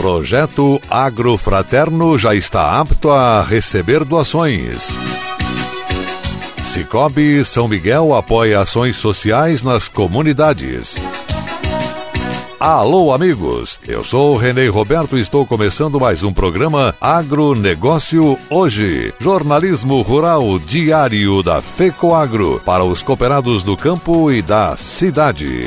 Projeto Agrofraterno já está apto a receber doações. Cicobi São Miguel apoia ações sociais nas comunidades. Alô, amigos! Eu sou o Renê Roberto e estou começando mais um programa Agronegócio Hoje. Jornalismo rural diário da FECOAGRO para os cooperados do campo e da cidade.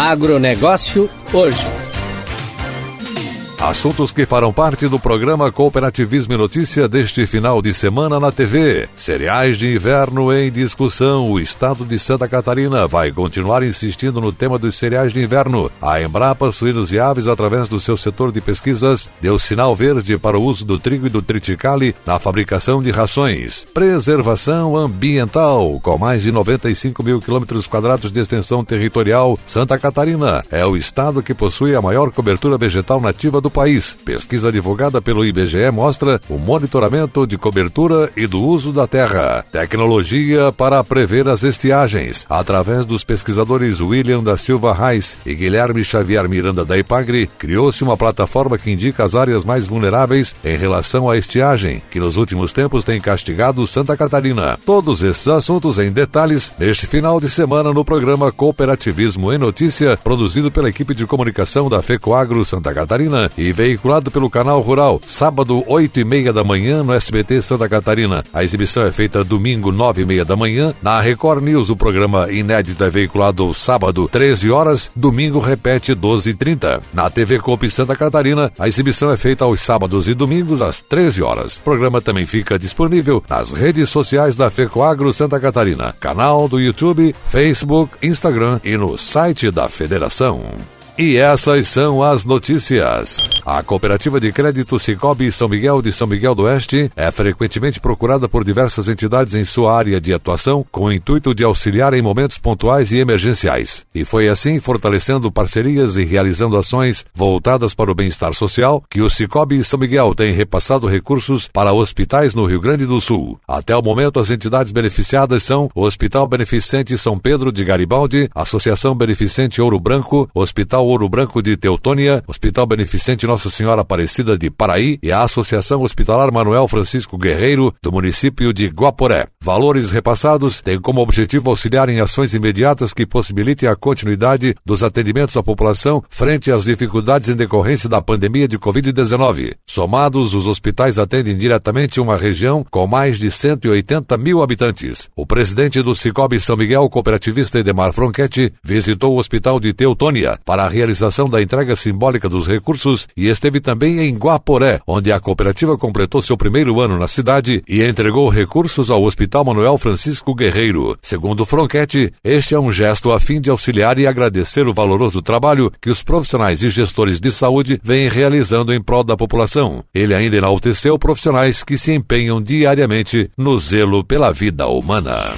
Agronegócio hoje. Assuntos que farão parte do programa Cooperativismo e Notícia deste final de semana na TV. Cereais de inverno em discussão. O estado de Santa Catarina vai continuar insistindo no tema dos cereais de inverno. A Embrapa Suínos e Aves, através do seu setor de pesquisas, deu sinal verde para o uso do trigo e do triticale na fabricação de rações. Preservação ambiental. Com mais de 95 mil quilômetros quadrados de extensão territorial, Santa Catarina é o estado que possui a maior cobertura vegetal nativa do país. Pesquisa divulgada pelo IBGE mostra o monitoramento de cobertura e do uso da terra. Tecnologia para prever as estiagens. Através dos pesquisadores William da Silva Reis e Guilherme Xavier Miranda da Ipagre, criou-se uma plataforma que indica as áreas mais vulneráveis em relação à estiagem, que nos últimos tempos tem castigado Santa Catarina. Todos esses assuntos em detalhes neste final de semana no programa Cooperativismo em Notícia, produzido pela equipe de comunicação da FECOAGRO Santa Catarina e veiculado pelo canal Rural, sábado, 8 e meia da manhã, no SBT Santa Catarina. A exibição é feita domingo, 9 e meia da manhã. Na Record News, o programa inédito é veiculado sábado, 13 horas, domingo repete 12 e 30. Na TV Coop Santa Catarina, a exibição é feita aos sábados e domingos, às 13 horas. O programa também fica disponível nas redes sociais da FECOAGRO Santa Catarina, canal do YouTube, Facebook, Instagram e no site da Federação. E essas são as notícias. A Cooperativa de Crédito Cicobi São Miguel de São Miguel do Oeste é frequentemente procurada por diversas entidades em sua área de atuação com o intuito de auxiliar em momentos pontuais e emergenciais. E foi assim, fortalecendo parcerias e realizando ações voltadas para o bem-estar social, que o Cicobi São Miguel tem repassado recursos para hospitais no Rio Grande do Sul. Até o momento, as entidades beneficiadas são o Hospital Beneficente São Pedro de Garibaldi, Associação Beneficente Ouro Branco, Hospital Ouro Branco de Teutônia, Hospital Beneficente Nossa Senhora Aparecida de Paraí e a Associação Hospitalar Manuel Francisco Guerreiro do município de Guaporé. Valores repassados têm como objetivo auxiliar em ações imediatas que possibilitem a continuidade dos atendimentos à população frente às dificuldades em decorrência da pandemia de Covid-19. Somados, os hospitais atendem diretamente uma região com mais de 180 mil habitantes. O presidente do Cicobi São Miguel, cooperativista Edemar Fronchetti, visitou o Hospital de Teutônia para realização da entrega simbólica dos recursos e esteve também em Guaporé, onde a cooperativa completou seu primeiro ano na cidade e entregou recursos ao Hospital Manuel Francisco Guerreiro. Segundo Fronchetti, este é um gesto a fim de auxiliar e agradecer o valoroso trabalho que os profissionais e gestores de saúde vêm realizando em prol da população. Ele ainda enalteceu profissionais que se empenham diariamente no zelo pela vida humana.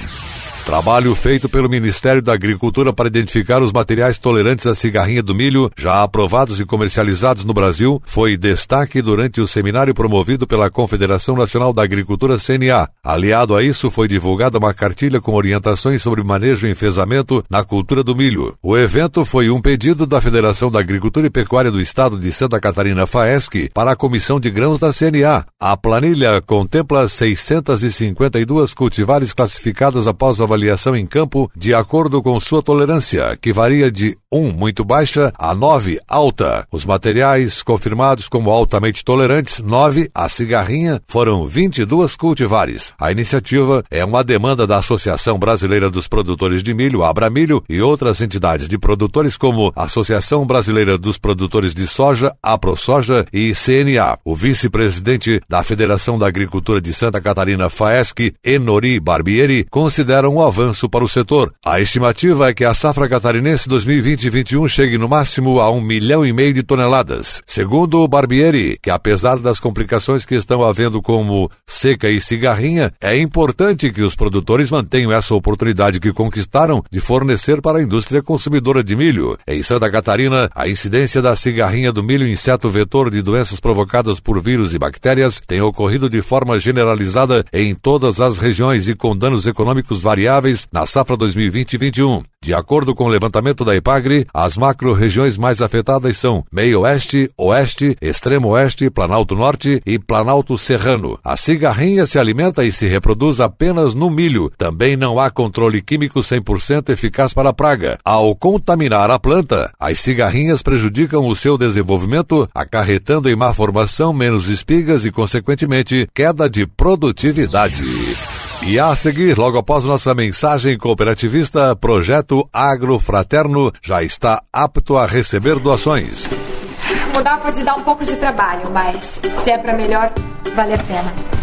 Trabalho feito pelo Ministério da Agricultura para identificar os materiais tolerantes à cigarrinha do milho, já aprovados e comercializados no Brasil, foi destaque durante o seminário promovido pela Confederação Nacional da Agricultura CNA. Aliado a isso, foi divulgada uma cartilha com orientações sobre manejo e enfesamento na cultura do milho. O evento foi um pedido da Federação da Agricultura e Pecuária do Estado de Santa Catarina FAESC para a Comissão de Grãos da CNA. A planilha contempla 652 cultivares classificadas após a avaliação em campo de acordo com sua tolerância, que varia de 1 muito baixa a 9 alta. Os materiais confirmados como altamente tolerantes, 9 a cigarrinha, foram 22 cultivares. A iniciativa é uma demanda da Associação Brasileira dos Produtores de Milho, Abramilho, e outras entidades de produtores como Associação Brasileira dos Produtores de Soja, AproSoja e CNA. O vice-presidente da Federação da Agricultura de Santa Catarina, FAESC, Enori Barbieri, considera um avanço para o setor. A estimativa é que a safra catarinense 2020-21 chegue no máximo a um milhão e meio de toneladas. Segundo o Barbieri, que apesar das complicações que estão havendo como seca e cigarrinha, é importante que os produtores mantenham essa oportunidade que conquistaram de fornecer para a indústria consumidora de milho. Em Santa Catarina, a incidência da cigarrinha do milho inseto vetor de doenças provocadas por vírus e bactérias tem ocorrido de forma generalizada em todas as regiões e com danos econômicos variáveis variáveis na safra 2020-21. De acordo com o levantamento da IPAGRE, as macro-regiões mais afetadas são Meio-Oeste, Oeste, Extremo-Oeste, Planalto Norte e Planalto Serrano. A cigarrinha se alimenta e se reproduz apenas no milho. Também não há controle químico 100% eficaz para a praga. Ao contaminar a planta, as cigarrinhas prejudicam o seu desenvolvimento, acarretando em má formação, menos espigas e, consequentemente, queda de produtividade. E a seguir, logo após nossa mensagem cooperativista, Projeto Agro Fraterno já está apto a receber doações. Mudar pode dar um pouco de trabalho, mas se é para melhor, vale a pena.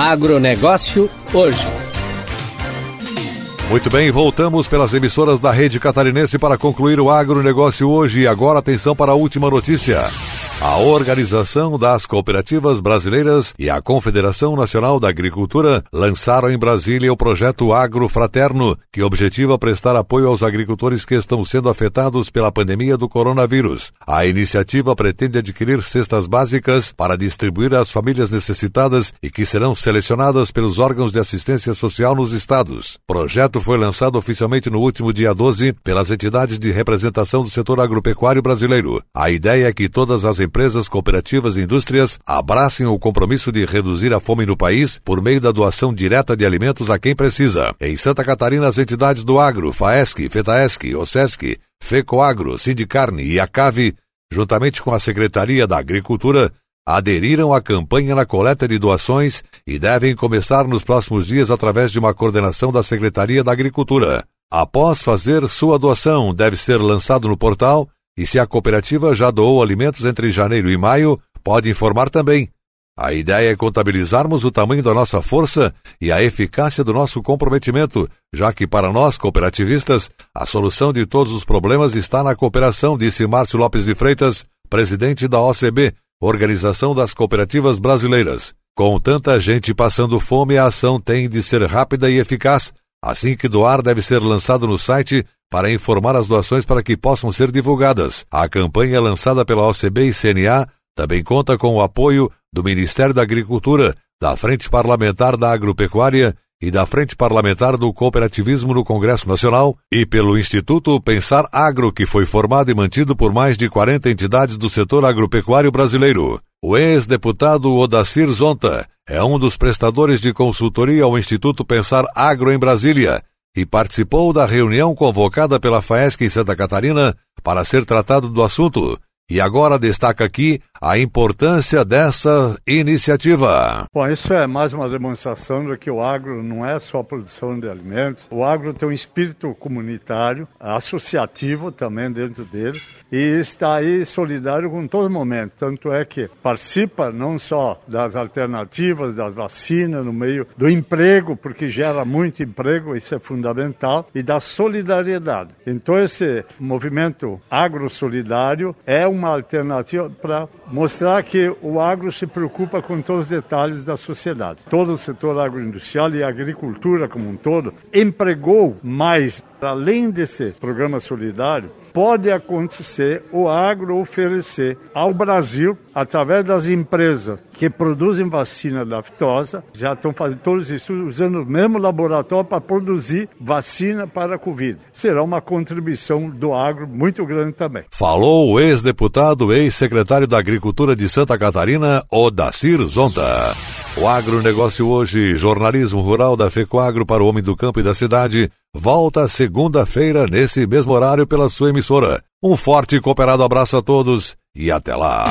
Agronegócio hoje. Muito bem, voltamos pelas emissoras da Rede Catarinense para concluir o agronegócio hoje. E agora atenção para a última notícia. A Organização das Cooperativas Brasileiras e a Confederação Nacional da Agricultura lançaram em Brasília o projeto Agro Fraterno, que objetiva prestar apoio aos agricultores que estão sendo afetados pela pandemia do coronavírus. A iniciativa pretende adquirir cestas básicas para distribuir às famílias necessitadas e que serão selecionadas pelos órgãos de assistência social nos estados. O projeto foi lançado oficialmente no último dia 12 pelas entidades de representação do setor agropecuário brasileiro. A ideia é que todas as empresas, cooperativas e indústrias abracem o compromisso de reduzir a fome no país por meio da doação direta de alimentos a quem precisa. Em Santa Catarina, as entidades do Agro, FAESC, FETAESC, OSESC, FECOAGRO, Sindicarne e ACAVE, juntamente com a Secretaria da Agricultura, aderiram à campanha na coleta de doações e devem começar nos próximos dias através de uma coordenação da Secretaria da Agricultura. Após fazer sua doação, deve ser lançado no portal e se a cooperativa já doou alimentos entre janeiro e maio, pode informar também. A ideia é contabilizarmos o tamanho da nossa força e a eficácia do nosso comprometimento, já que para nós, cooperativistas, a solução de todos os problemas está na cooperação, disse Márcio Lopes de Freitas, presidente da OCB, Organização das Cooperativas Brasileiras. Com tanta gente passando fome, a ação tem de ser rápida e eficaz. Assim que doar, deve ser lançado no site para informar as doações para que possam ser divulgadas. A campanha lançada pela OCB e CNA também conta com o apoio do Ministério da Agricultura, da Frente Parlamentar da Agropecuária e da Frente Parlamentar do Cooperativismo no Congresso Nacional e pelo Instituto Pensar Agro, que foi formado e mantido por mais de 40 entidades do setor agropecuário brasileiro. O ex-deputado Odacir Zonta é um dos prestadores de consultoria ao Instituto Pensar Agro em Brasília e participou da reunião convocada pela FAESC em Santa Catarina para ser tratado do assunto. E agora destaca aqui a importância dessa iniciativa. Bom, isso é mais uma demonstração de que o agro não é só produção de alimentos. O agro tem um espírito comunitário, associativo também dentro dele, e está aí solidário com todo momento. Tanto é que participa não só das alternativas, das vacinas, no meio do emprego, porque gera muito emprego, isso é fundamental, e da solidariedade. Então, esse movimento agro-solidário é uma alternativa para mostrar que o agro se preocupa com todos os detalhes da sociedade. Todo o setor agroindustrial e a agricultura como um todo empregou mais, além desse programa solidário, pode acontecer o agro oferecer ao Brasil, através das empresas que produzem vacina da aftosa, já estão fazendo todos isso usando o mesmo laboratório para produzir vacina para a Covid. Será uma contribuição do agro muito grande também. Falou o ex-deputado, ex-secretário da Agricultura de Santa Catarina, Odacir Zonta. O agronegócio hoje, jornalismo rural da FECOAGro para o homem do campo e da cidade, volta segunda-feira nesse mesmo horário pela sua emissora. Um forte e cooperado abraço a todos e até lá.